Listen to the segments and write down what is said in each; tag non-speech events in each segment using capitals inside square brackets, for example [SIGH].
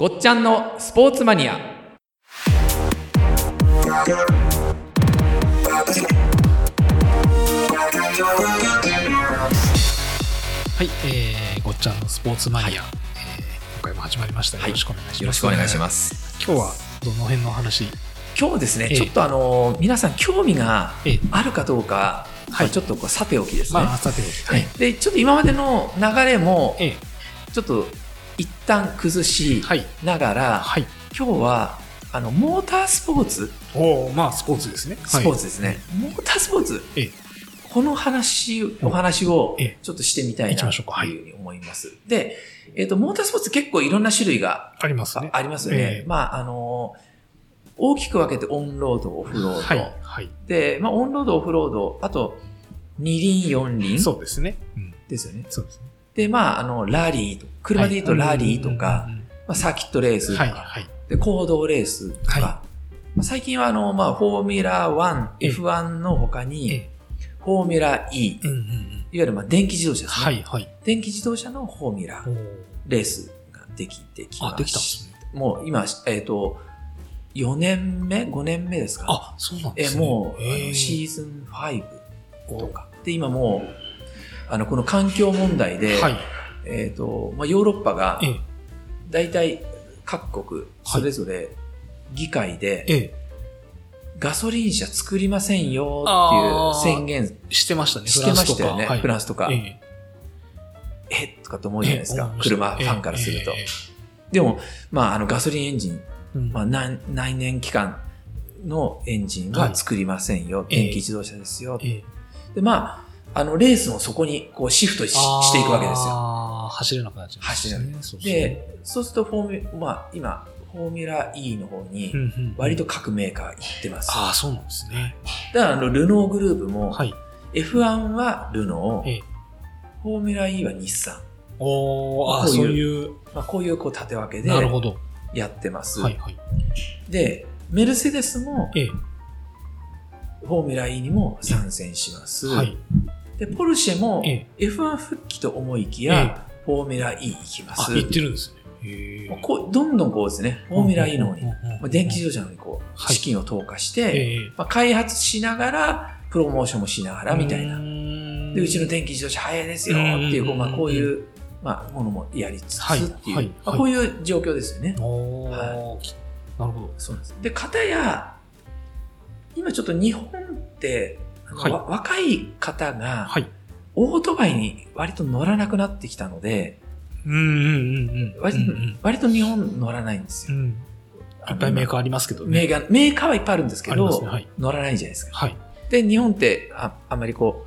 ごっちゃんのスポーツマニア。はい、えー、ごっちゃんのスポーツマニア、えー今回も始まりました。よろしくお願いします。よろしくお願いします。今日はどの辺の話？今日ですね、ええ。ちょっとあの皆さん興味がええ。あるかどうか、はい。ちょっとこうさておきですね、まあ、さておき。はい、でちょっと今までの流れもええ。ちょっと一旦崩しはい。ながら、はい。今日はあのモータースポーツおおまあ、スポーツですね。スポーツですね、モータースポーツええこの話お話をええちょっとしてみたいなというふうに思います、で、えっとモータースポーツ結構いろんな種類がありますね。ありますよね、ええまああの大きく分けてオンロードオフロード、はい。はい。で、まあ、オンロードオフロードあと二輪四輪そうですね。うん。ですよねそうですね。でまああのラリーと車で言うとラリーとか、まあ、サーキットレースとか、はい。はい。で公道レースとか、はいまあ、最近はあの、まあ、フォーミュラーええ1、F1 の他に、えフォーミュラー E、えうんうんうん。いわゆるまあ電気自動車ですね。はい。はい。電気自動車のフォーミュラーレースができてきまあ、しできたんですね。もう今、えっ、と、4年目 ?5 年目ですか？あ、そうなんでえすね。もう、シーズン5とか。で、今もう、あの、この環境問題で、はい。えっ、と、まあ、ヨーロッパがえ、え。大体各国、それぞれ議会で、ええ。ガソリン車作りませんよっていう宣言してましたね。してましたよね。フフランスとか。ええ。えとかと思うじゃないですか。ええ車ファンからすると。でも、まあ、あの、ガソリンエンジン、えうんまあ、何内燃機関のエンジンは作りませんよ。ええ電気自動車ですよ。ええで、まあ、あの、レースもそこにこうシフトししていくわけですよ。ああ、走れなくなっちゃう、走れなくそうそうで、そうするとフォーミュ、まあ、今、フォーミュラー E の方にうん、うん割と各メーカー行ってます。ああ、そうなんですね。だから、あの、ルノーグループも、はい。F1 はルノー、ええフォーミュラー E は日産。おー、あそういう、まあ、こういうこう縦分けでなるほど。やってます。はいはい。で、メルセデスもええ、フォーミュラー E にも参戦します。はい。で、ポルシェもええ F1 復帰と思いきや、フォーミュラー E 行きまあ、す。言ってるんですね。こうどんどんこうですね、フォーミュラー E の方に、まあ、電気自動車の方にこう、はい資金を投下して、ええ。まあ、開発しながら、プロモーションもしながらみたいな。なで、うちの電気自動車早いですよっていう、こうまあ、こういう、まあ、ものもやりつつはいっていう、はいまあ、こういう状況ですよね。はなるほど。そうなんです。で、片や、今ちょっと日本って、はいわ若い方が、はい。オートバイに割と乗らなくなってきたので、うんうんうんうん。割と,、うんうん割と日本乗らないんですよ。うん。いっぱいメーカーありますけどね。メーカーメーカーはいっぱいあるんですけど、ね。はい。乗らないじゃないですか。はい。で、日本ってああんまりこ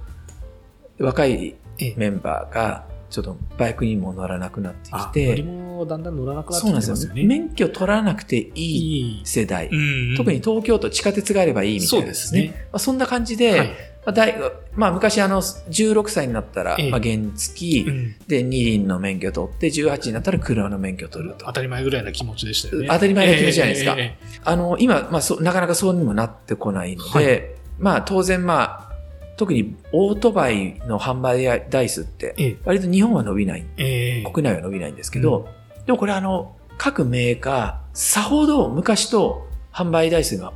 う、若いええメンバーが、ちょっとバイクにも乗らなくなってきてだんだん乗らなくなってそうなんですすよね。免許取らなくていい。世代。うん特に東京都地下鉄があればいいみたいなそうですね。まあ、そんな感じで、はい。まあ大まあ、昔あの、16歳になったら、ええまあ、原付、うんで、二輪の免許取って、18になったら車の免許取ると当。たり前ぐらいな気持ちでしたよね。当たり前な気持ちじゃないですかええええあの、今、まあ、そう、なかなかそうにもなってこないので、はいまあ、当然まあ、特にオートバイの販売台数って、ええ割と日本は伸びない、ええ国内は伸びないんですけど、でもこれあの、各メーカー、さほど昔と販売台数が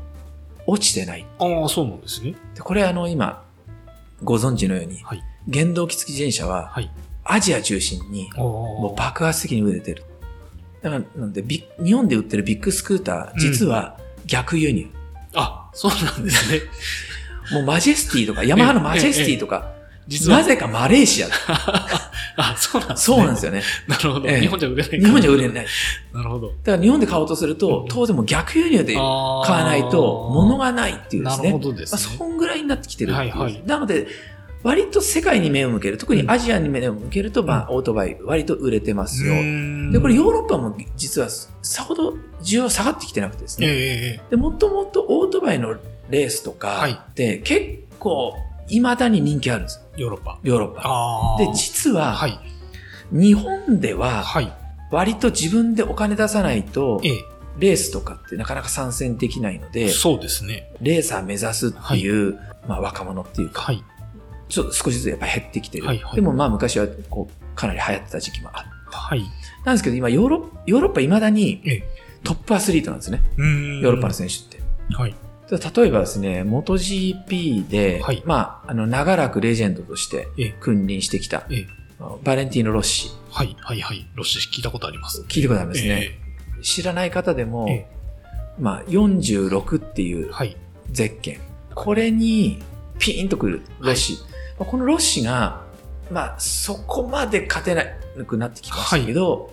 落ちてない。ああ、そうなんですね。でこれあの、今、ご存知のように、はい。原動機付き自転車ははい。アジア中心にももう爆発的に売れてる。だから、なんで日本で売ってるビッグスクーター、実は逆輸入。あ、そうなんですね。もうマジェスティとか、ヤマハのマジェスティとか、実は。なぜかマレーシアだ。[LAUGHS] あ、そうなんですね。そうなんですよね。なるほど。ええ日本じゃ売れない。日本じゃ売れない。なるほど。だから日本で買おうとすると、当然もう逆輸入で買あわないと、物がないっていうですね。なるほどですまあ、ね。そんぐらいになってきてる。はいはいなので、割と世界に目を向ける、特にアジアに目を向けると、まあ、オートバイ、割と売れてますよ。で、これヨーロッパも実はさほど需要下がってきてなくてですね。ええええで、もともとオートバイのレースとかはいって結構未だに人気あるんですよ。ヨーロッパ。ヨーロッパ。で、実は、はい。日本でははい。割と自分でお金出さないと、えレースとかってなかなか参戦できないのえ。で、そうですね。レーサー目指すっていう、まあ若者っていうか、はい。ちょっと少しずつやっぱ減ってきてる。はいはいでもまあ昔はこうかなり流行ってた時期もあっはい。なんですけど、今ヨーロッ、ヨーロッパ未だにええトップアスリートなんですね。ヨヨーロッパの選手って。はい。例えばですね、MotoGP で、はいまあ、あの、長らくレジェンドとしてええ君臨してきた、ええバレンティーノ・ロッシ。はい、はい、はい。ロッシ聞いたことあります。聞いたことありますね。知らない方でも、えまあ、46っていうえはい。ゼッケン。これにピーンとくるロッシ。まあこのロッシが、まあ、そこまで勝てなくなってきましたけど、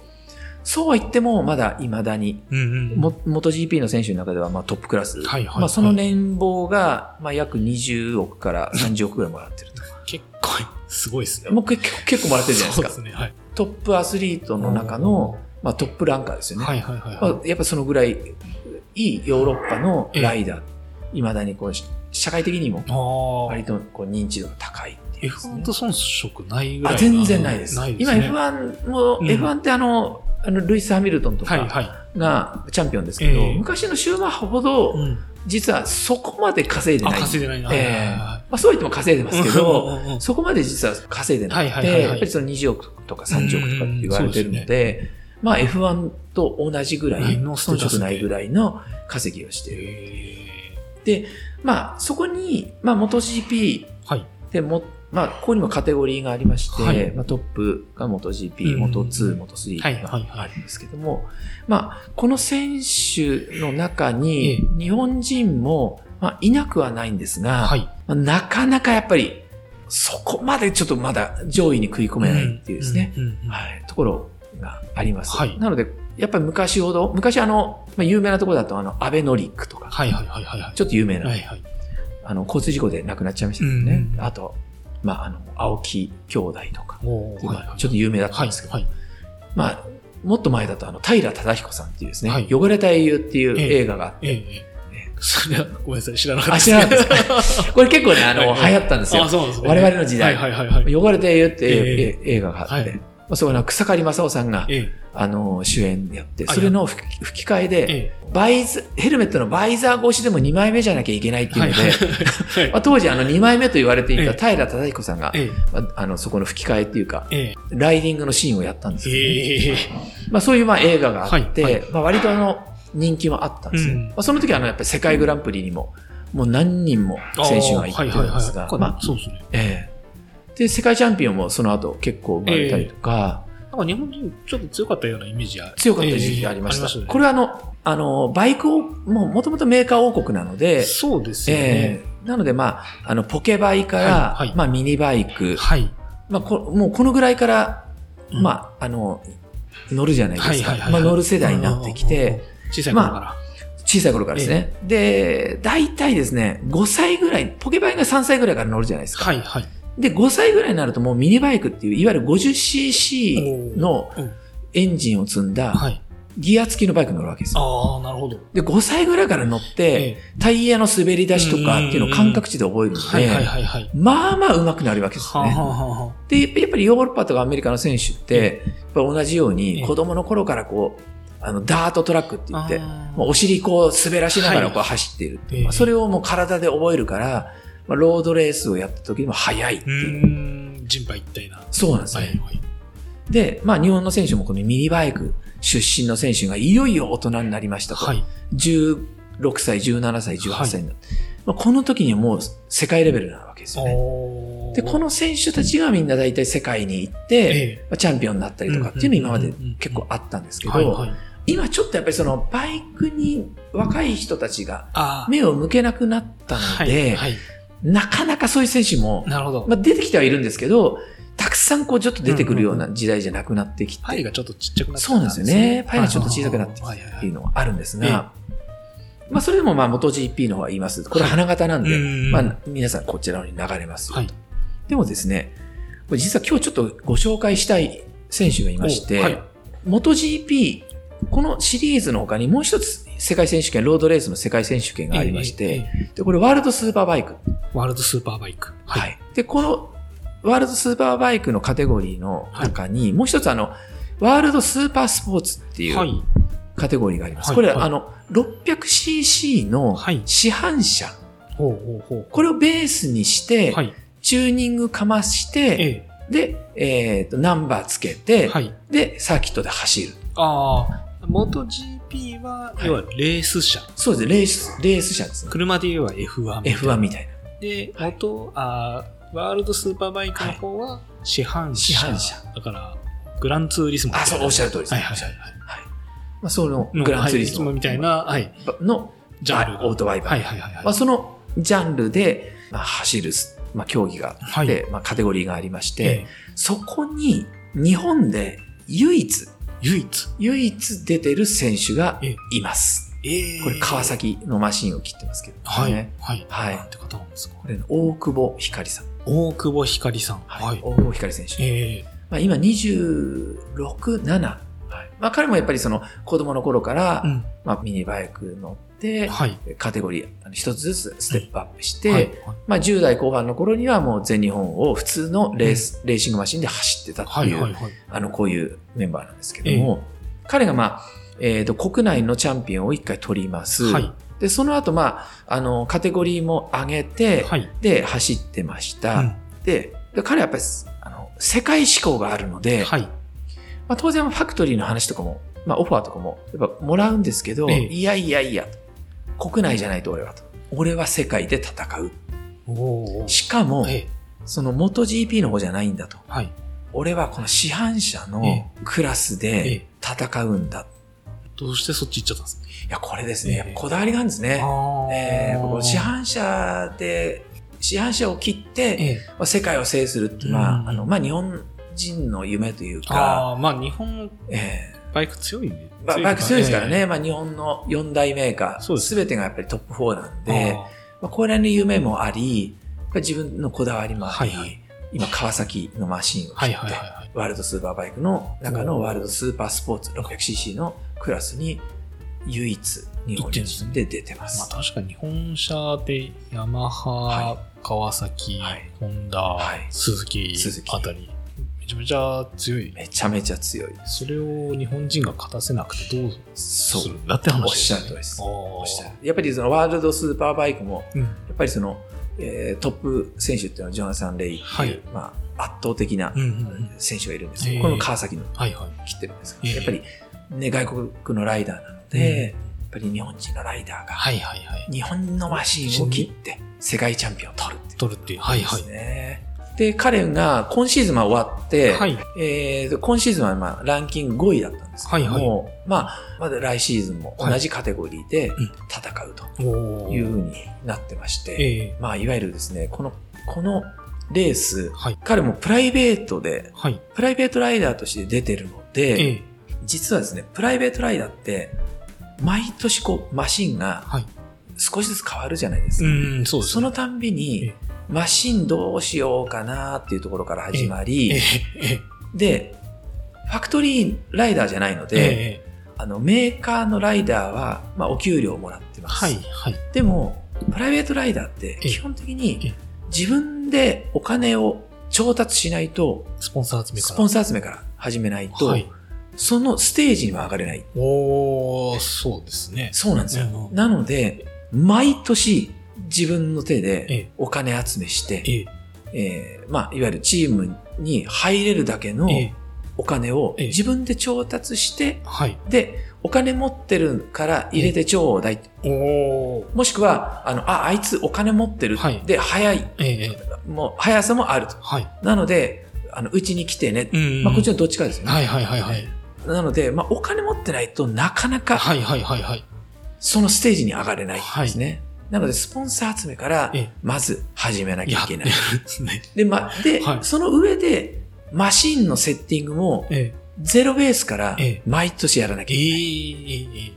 そうは言っても、まだ未だに、うんうん。も、元 GP の選手の中では、まあ、トップクラス。はいはいまあ、その年俸が、まあ、約20億から30億ぐらいもらってると。[LAUGHS] 結構、すごいですね。もう結構結構もらってるじゃないですか。すね。はい。トップアスリートの中の、まあ、トップランカーですよね。はい、はい、はい。まあ、やっぱそのぐらい、いいヨーロッパのライダー。未だにこう、し社会的にも。割とこう認知度が高いっていうですね、F1 と遜色ないぐらい。全然ないです。今ないですね。F1 も、うん F1 ってあの、あの、ルイス・ハミルトンとはい、かはい。がチャンピオンですけど、ええ昔のシューマッハほど、うん。実はそこまで稼いであ、ない。稼いでないな。ええはいはいはいまあ、そう言っても稼いでますけど、そこまで実は稼いでなくて、はいはいはいはいやっぱりその20億とか30億とかって言われてるので、まあ F1 と同じぐらい、のステータスで遜色ないぐらいの稼ぎをしている。えで、まあそこに、まあ MotoGP えはい。でも、まあここにもカテゴリーがありまして、はいまあ、トップが Moto2、Moto3 はいはいがはいあるんですけども、まあこの選手の中えに日本人も、まあ、いなくはないんですが、はい。まあなかなかやっぱり、そこまでちょっとまだ上位に食い込めないっていうですね、ところがあります。はいなので、やっぱり昔ほど、昔あの、まあ、有名なところだと、あの、アベノリックとか、はいはいはいはいはい。ちょっと有名な、はいはい。あの、交通事故で亡くなっちゃいましたけどね。うんあと、まあ、あの、青木兄弟とか。ちょっと有名だったはいんですけど、はい。まあ、もっと前だと、あの、平忠彦さんっていうですね、はい汚れた英雄っていうええ映画があって、ええええ。それは、ごめんなさい、知らなかったあ、知らなかったですか [LAUGHS] これ結構ね、あの、はいはい流行ったんですよあ、。そうですね。我々の時代はいはいはいはい。汚れた英雄ってええ映画があって、そこの草刈正雄さんが、えあの、主演やって、はいそれの吹き替ええ。で、えバイズ、ヘルメットのバイザー越しでも2枚目じゃなきゃいけないってえ。いうので、はい。[LAUGHS] まあ、当時あの2枚目と言われていええた平忠彦さんが、ええ。まああの、そこの吹き替えっていうか、えライディングのシーンをやったんですえ。けど、ええ。まあそういうまあ映画があって、はいはいまあ割とあの人気もあったんですね。うんまあその時はあのやっぱり世界グランプリにも、もう何人も選手が行ってるんですが、まあ、そうですね。ええで、世界チャンピオンもその後結構生まれたりとか、なんか日本人ちょっと強かったようなイメージが強かった時期がありました。ええねこれはあの、あの、バイクを、もう元々メーカー王国なので、そうですよね。ええなのでまあ、あの、ポケバイから、はいはいまあミニバイク、はい。まあこ、もうこのぐらいから、うんまあ、あの、乗るじゃないですか。はいはいはいまあ乗る世代になってきて、、小さい頃から。小さい頃からですね。で、大体ですね、5歳ぐらい、ポケバイが3歳ぐらいから乗るじゃないですか。はいはい。で、5歳ぐらいになるともうミニバイクっていう、いわゆる 50cc のうんエンジンを積んだはい。ギア付きのバイクに乗るわけですよ。ああ、なるほど。で、5歳ぐらいから乗って、ええタイヤの滑り出しとかっていうのを感覚値で覚えるので。まあまあ上手くなるわけですはあ、ね。で、やっぱりヨーロッパとかアメリカの選手って、やっぱ同じようえにえ子供の頃からこう、あの、ダートトラックって言って、お尻こう滑らしながらこうはい走っているっていうそれをもう体で覚えるから、まあ、ロードレースをやった時にも速いってういう。人馬一体な。そうなんですね。はいはい。で、まあ日本の選手もこのミニバイク出身の選手がいよいよ大人になりましたと。はい。16歳、17歳、18歳になって、まあ、この時にはもう世界レベルなわけですよね。で、この選手たちがみんな大体世界に行って、ええまあチャンピオンになったりとかっていうの今まで結構あったんですけど、はいはい。今ちょっとやっぱりそのバイクに若い人たちがあ目を向けなくなったあ、ので、はい。はい。なかなかそういう選手も、なるほど。まあ、出てきてはいるんですけど、たくさんこうちょっと出てくるような時代じゃなくなってきて、パイがちょっとちっちゃくなってそうなんですよね。パイがちょっと小さくなってきはいはいはい。てっていうのはあるんですええ。が、まあそれでもまあ元 GP の方は言います。これ花形なんで、うんまあ皆さんこちらに流れます。よはい。でもですね、これ実は今日ちょっとご紹介したい選手がいまして、おはい。元 GP、このシリーズの他にもう一つ世界選手権、ロードレースの世界選手権がありまして、でこれワールドスーパーバイク。ワールドスーパーバイク。はい。で、このワールドスーパーバイクのカテゴリーの中に、もう一つあの、ワールドスーパースポーツっていはいうカテゴリーがあります。はいこれ、はいあの、600cc のはい市販車、ほうほうほこれをベースにして、う。はい。チューニングかまして、ええ。で、えっ、と、ナンバーつけて、はい。で、サーキットで走る。ああ、元 GP は、はい要はレース車。そうです。レース、レース車ですね。車で言えば F1 みたいな。F1 みたいな。で、元、あーワールドスーパーバイクの方は市販車。市販車だから、グランツーリスモみたいあ、な。そう、おっしゃる通りです。はいはいはいはい。まあ、その、のグランツーリスモはいみたいな、はい。の、ジャンルがオートバイバー。はいはいはいはい。まあ、そのジャンルで、まあ、走る、まあ、競技があって、はいまあ、カテゴリーがありまして、えそこに日本で唯一、唯一。唯一出てる選手がえいます。ええこれ川。崎のマシンを切ってますけど、はい。ね。はい。はいなんて方なんですか？これの大久保光さん。大久保光さん。はい。大久保光選手。ええまあ、今26、7。はいまあ、彼もやっぱりその子供の頃から、うん。まあ、ミニバイク乗はい。カテゴリーあの一つずつステップアップして、はい。まあ、10代後半の頃にはもう全日本を普通のレース、レーシングマシンで走ってたってはい。いう、はい。はい。あの、こういうメンバーなんですけども、彼がまあ、えっ、と、国内のチャンピオンを一回取ります。はい。で、その後、まあ、あの、カテゴリーも上げて、はい。で、走ってました。うんでで、彼はやっぱり、あの、世界志向があるので、はい。まあ、当然ファクトリーの話とかも、まあ、オファーとかも、やっぱもらうんですけど、ええいやいやいやと、国内じゃないと俺はと。俺は世界で戦う。しかも、ええその元 GP の方じゃないんだと。はい。俺はこの市販車えのクラスえでえ戦うんだ。どうしてそっち行っちゃったんですか？いや、これですね。ええやっぱこだわりがあるんですね。あえーこの市販車で、市販車を切って、ええまあ、世界を制するって、まうんあ、あの、まあ、日本人の夢というか、ああ、まあ日本えバイク強いね。ーまあ、バイク強いですからね。えまあ、日本の4大メーカー、すすべてがやっぱりトップ4なんえで、あまあ、これの夢もあり、自分のこだわりもあり、はいはい。今、川崎のマシンをーはい切って、はいはいはい。ワールドスーパーバイクの中のワールドスーパースポーツ 600cc のクラスに唯一日本人で出てままあす。確かに日本車でヤマハ、は川崎、はい。ホンダ、はい。鈴木鈴木あたり、めちゃめちゃ強い。めちゃめちゃ強い。それを日本人が勝たせなくてどうする？んだって話おっしゃる通りです。おおっしゃるやっぱりそのワールドスーパーバイクも、うん。やっぱりその、えートップ選手っていうのはジョナサン・レイっていう、はいまあ、圧倒的なうんうんうん選手がいるんですけど、えーこの川崎のはいはい。切ってるんですけど、えーやっぱり、ね、外国のライダーなので、やっぱり日本人のライダーが、はいはいはい。日本のマシンを切って世界チャンピオンを取るっていう取るっていう。はいはいで彼が今シーズンは終わって、はい。えー今シーズンはまあランキング5位だったんですけども、はいまあ、まだ来シーズンも同じカテゴリーでうん戦うというふうになってまして、ええまあ、いわゆるですね、この、このレース、はい。彼もプライベートで、はい。プライベートライダーとして出てるので、ええ実はですね、プライベートライダーって、毎年こう、マシンがはい。少しずつ変わるじゃないですうか。ん、そうですね。そのたんびえにえ、マシンどうしようかなっていうところから始まり、で、ファクトリーライダーじゃないのえで、ええあの、メーカーのライダーは、まあ、お給料をもらってます。はい、はい。でも、プライベートライダーって、ええ基本的えにえ、自分でお金を調達しないと、スポンサー集めから。スポンサー集めから始めないと、はい。そのステージには上がれない。おー、そうですね。そうなんですよ。うんなので、毎年自分の手えでえお金集めして、えええーまあ、いわゆるチームに入れるだけのええお金をええ自分で調達して、はい。で、お金持ってるから入れてちょうだい。もしくは、あの、あ、あいつお金持ってる。はいで、早い。もう、速さもあると。はい。なので、あの、うちに来てね。うんまあ、こっちのどっちかですよね。はいはいはいはい。なので、まあ、お金持ってないとなかなかはいはいはいはい。そのステージに上がれないんですね。なので、スポンサー集めからええ、まず始めなきゃいけない。でま、で、はい。その上で、マシンのセッティングも、えゼロベースからええ、毎年やらなきえゃいけない。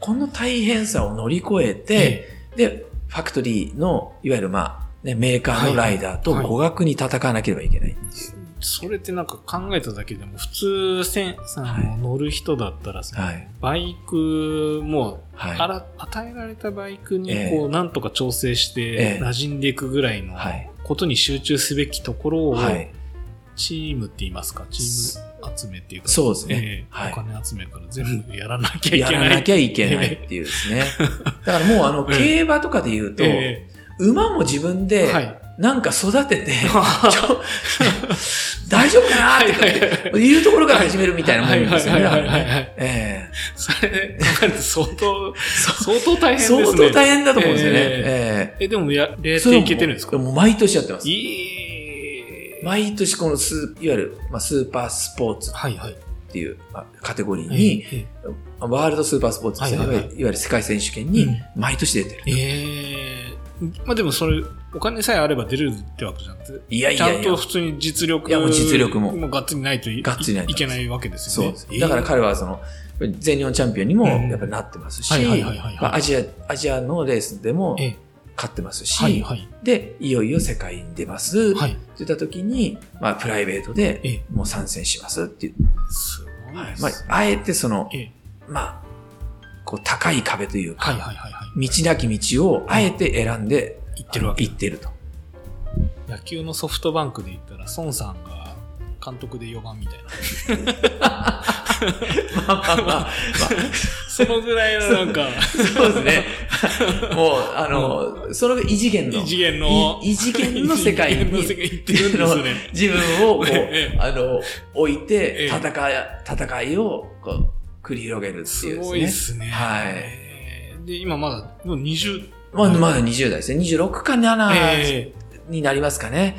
この大変さを乗り越えて、で、ファクトリーの、いわゆるまあ、ね、メーカーのライダーとはいはい。互角に戦わなければいけないっていう。それってなんか考えただけでも、普通、せん、さ、はい乗る人だったらさ、はい。バイクも、はい。あら、与えられたバイクにええ。こう、なんとか調整しええ。て、馴染んでいくぐらいのはい。ことに集中すべきところを、はい。チームって言いますか、チーム集めっていうか、そうですね。ええはい。お金集めから全部やらなきゃいやけない。らなきゃいけないっていうですね。[LAUGHS] だからもうあの、ええ。競馬とかで言うと、え馬も自分で。なんか育てて、[LAUGHS] 大丈夫かなっていうところから始めるみたいなもんですよね。はいはいはいそれ相当、相当大え変ですね。相当大変だと思うんですよね。えええ、でもや、えやっていけてるんですか？もう毎年やってます。毎年このスー、いわゆる、まあ、スーパースポーツ。っていうまあカテゴリーに、えワールドスーパースポーツですね、はいわゆる世界選手権にうん毎年出てる。えええまあでもそれ、お金さえあれば出れるってわけじゃなくて、いやいやいやちゃんと。普通に実力いやもう実力ももがっつりないといがっつりないけないわけですよね。そうです。だから彼はその、全日本チャンピオンにもうんやっぱりなってますし、アジア、アジアのレースでもええ勝ってますし、はいはい。で、いよいよ世界に出ます、はい。って言った時に、まあ、プライベートでええもう参戦しますっていう。すごいね。まあ、あえてその、ええまあ、こう、高い壁というか、はいはいはいはい。道なき道をあえて選んで、言ってるわけ行ってると。野球のソフトバンクで言ったら、孫さんが監督で4番みたいな。[LAUGHS] まあまあまあ、そのぐらいのなんか、そうですね。もう、あの、その異次元の、異次元の、い異次元の世界に異次元ってるんですね。自分をこう、[LAUGHS] ええあの、置いえてえ、戦い、戦いを、こう、繰り広げるってすいうですね。ごいですね。はい。で、今まだ、もう20、まあ、まだ20代ですね。26か7ええになりますかね。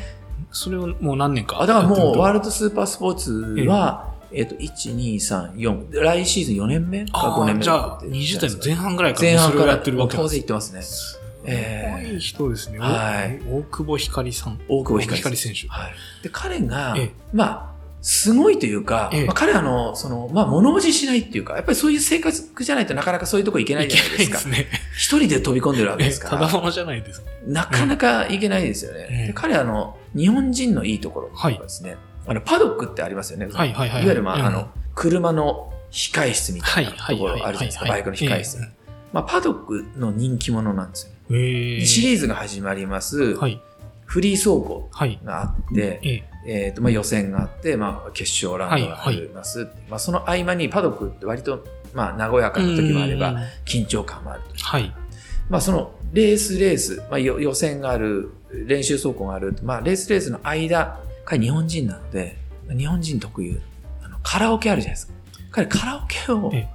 それをもう何年か？あだからもう、ワールルドスーパースポーツは、えっと、1、2、3、4、来シーズン4年目か5年目じゃあ、20代の前半ぐらいから前半からやってるわけ当です然言ってますね。すええごい人ですね。はい大久保ひかりさん。大久保ひかり大選手。はい。で、彼がええ、まあ、すごいというか、ええまあ、彼はあの、その、まあ、物おじしないっていうか、やっぱりそういう生活じゃないとなかなかそういうとこ行けないいじゃないですか。すね。一人で飛び込んでるわけえですから、ただものじゃないです。なかなか行けないですよね。え彼はあの、日本人のいいところはですね、あの、パドックってありますよね。はいはいはい。いわゆる、まあ、うんあの、、車の控室みたはいいなはいはい。ところあるじゃないですか、バイクの控室。えまあ、パドックの人気者なんですよね。えええシリーズが始まります、はい。フリー走行はい。があって、ええ。えーとまあ、予選があって、まあ、決勝ラウンドがあります、まあ、その合間にパドックって割と、まあ、和やかな時もあればうん。緊張感もあると。はい。まあ、そのレースレース、まあ、よ予選がある練習走行がある、まあ、レースレースの間彼日本人なので日本人特有あのカラオケあるじゃないですか。彼カラオケをえ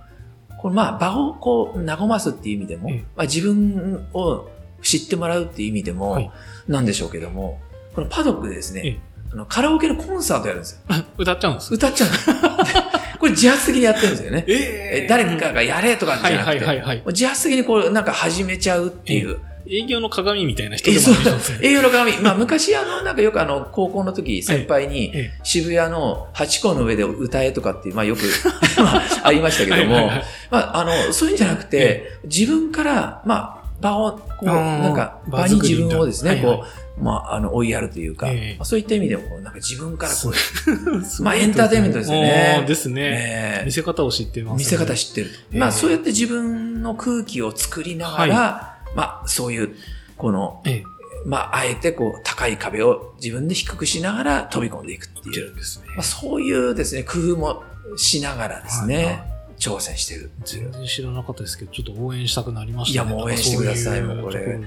これまあ場をこう和ますっていう意味でも、ええ。まあ、自分を知ってもらうっていう意味でも、はい。なんでしょうけどもこのパドックでですね、ええ。あのカラオケのコンサートやるんですよ。[LAUGHS] 歌っちゃうんです。歌っちゃうんです。よ [LAUGHS] これ自発的にやってるんですよね。ええ。誰かがやれとかじゃなくて、自発的にこうなんか始めちゃうっていう。営業の鏡みたいな人えでもあるんですね。栄養の鏡。まあ昔あの、なんかよくあの、高校の時先輩にえ渋谷の八甲の上で歌えとかっていう、まあよく [LAUGHS] まあありましたけども、まああの、そういうんじゃなくて、自分から、まあ場を、こう、なんか場場に自分をですね、こう、まああの、追いやるというか、そういった意味でも、こうなんか自分からこう、[LAUGHS] まあエンターテインメントですよね。ですね。見せ方を知ってますね。見せ方知ってるまあそうやって自分の空気を作りながら、まあそういう、この、ええ、まああえてこう高い壁を自分で低くしながら飛び込んでいくっていう、るんですね。まあ、。そういうですね、工夫もしながらですね、挑戦してるっていう全然知らなかったですけど、ちょっと応援したくなりましたね。いやもう応援してくださいなんかもうこれ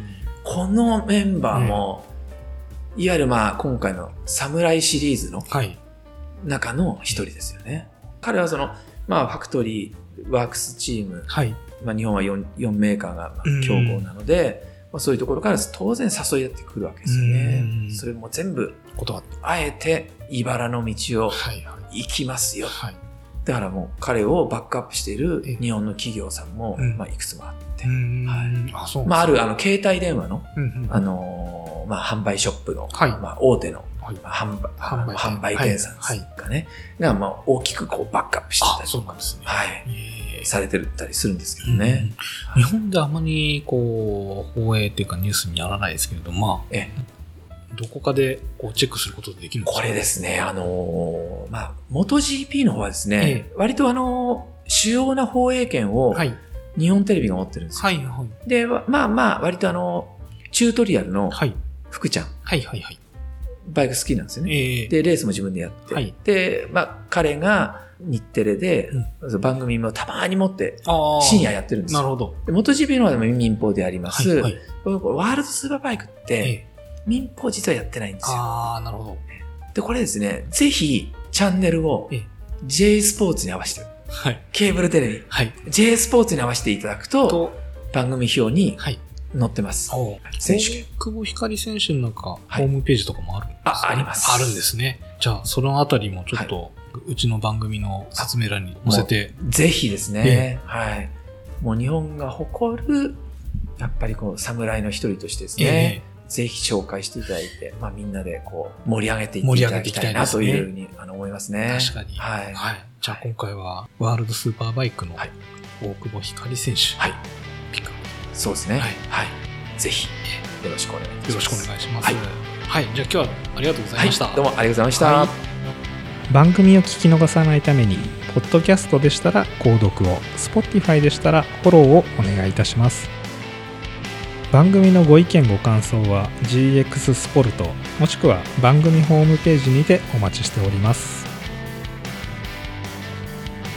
このメンバーも、いわゆるまあ今回の侍シリーズのはい。中の一人ですよね。彼はその、まあファクトリー、ワークスチーム、はい。まあ、日本は 4, 4メーカーがまあうん競合なので、まあ、そういうところから当然誘いやってくるわけですよねう。んそれも全部。あえて茨の道をはいはい。行きますよ。はい。だからもう彼をバックアップしているええ。日本の企業さんも、うん。まあ、いくつもあって、うん。はい。まあ、あるあの携帯電話の、あのーまあ、販売ショップの、はい。まあ、大手の販売販売店。さんですかね、が、まあ、大きくこうバックアップしてたあ、りそうなんですね。はい、ええ。されてたりするんですけどね。うん日本であまりこう放映っていうかニュースにならないですけれどまあえどこかでこうチェックすることでできるんですか？これですね、あのーまあ、MotoGP の方はですね、え割とあのー主要な放映権をはい。日本テレビが持ってるんですよ。はいはい。で、わまあまあ、割とあの、チュートリアルのはい。福ちゃん、はいはいはい。バイク好きなんですよね。ええ。で、レースも自分でやって、はい。で、まあ、彼が日テレで、番組もたまに持って、深夜やってるんですよ。なるほど。で、MotoGP の方でも民放であります。はいはい。ワールドスーパーバイクって、ええ民放実はやってないんですよ。ああなるほどで、これですね、ぜひ、チャンネルをええ J スポーツに合わせて、はい。ケーブルテレビ、はい。J スポーツに合わせていただくと、と、番組表にはい。載ってます。お選手権。久保光選手のなんか、はいホームページとかもあるんですかあありますあるんですね。じゃあ、そのあたりもちょっと、うちの番組の説明欄に載せて、ぜひですね、はい。もう日本が誇る、やっぱりこう、侍の一人としてですね、ぜひ紹介していただいて、まあみんなでこう、盛り上げていっていただきたいなというふうにあの思いますね。確かに。はい。はい。じゃあ今回は、ワールドスーパーバイクのはい大久保光選手、はい。ピックアッそうですね。ははいい。ぜひ、よろしくお願いします。プよろしくお願いします。はいはい。じゃあ今日はありがとうございました。はい。どうもありがとうございました。はい番組を聞き逃さないためにポッドキャストでしたら購読を Spotify でしたらフォローをお願いいたします番組のご意見ご感想は GX スポルトもしくは番組ホームページにてお待ちしております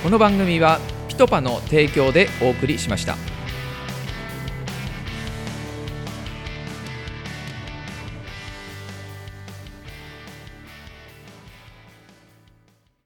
この番組はピトパの提供でお送りしました。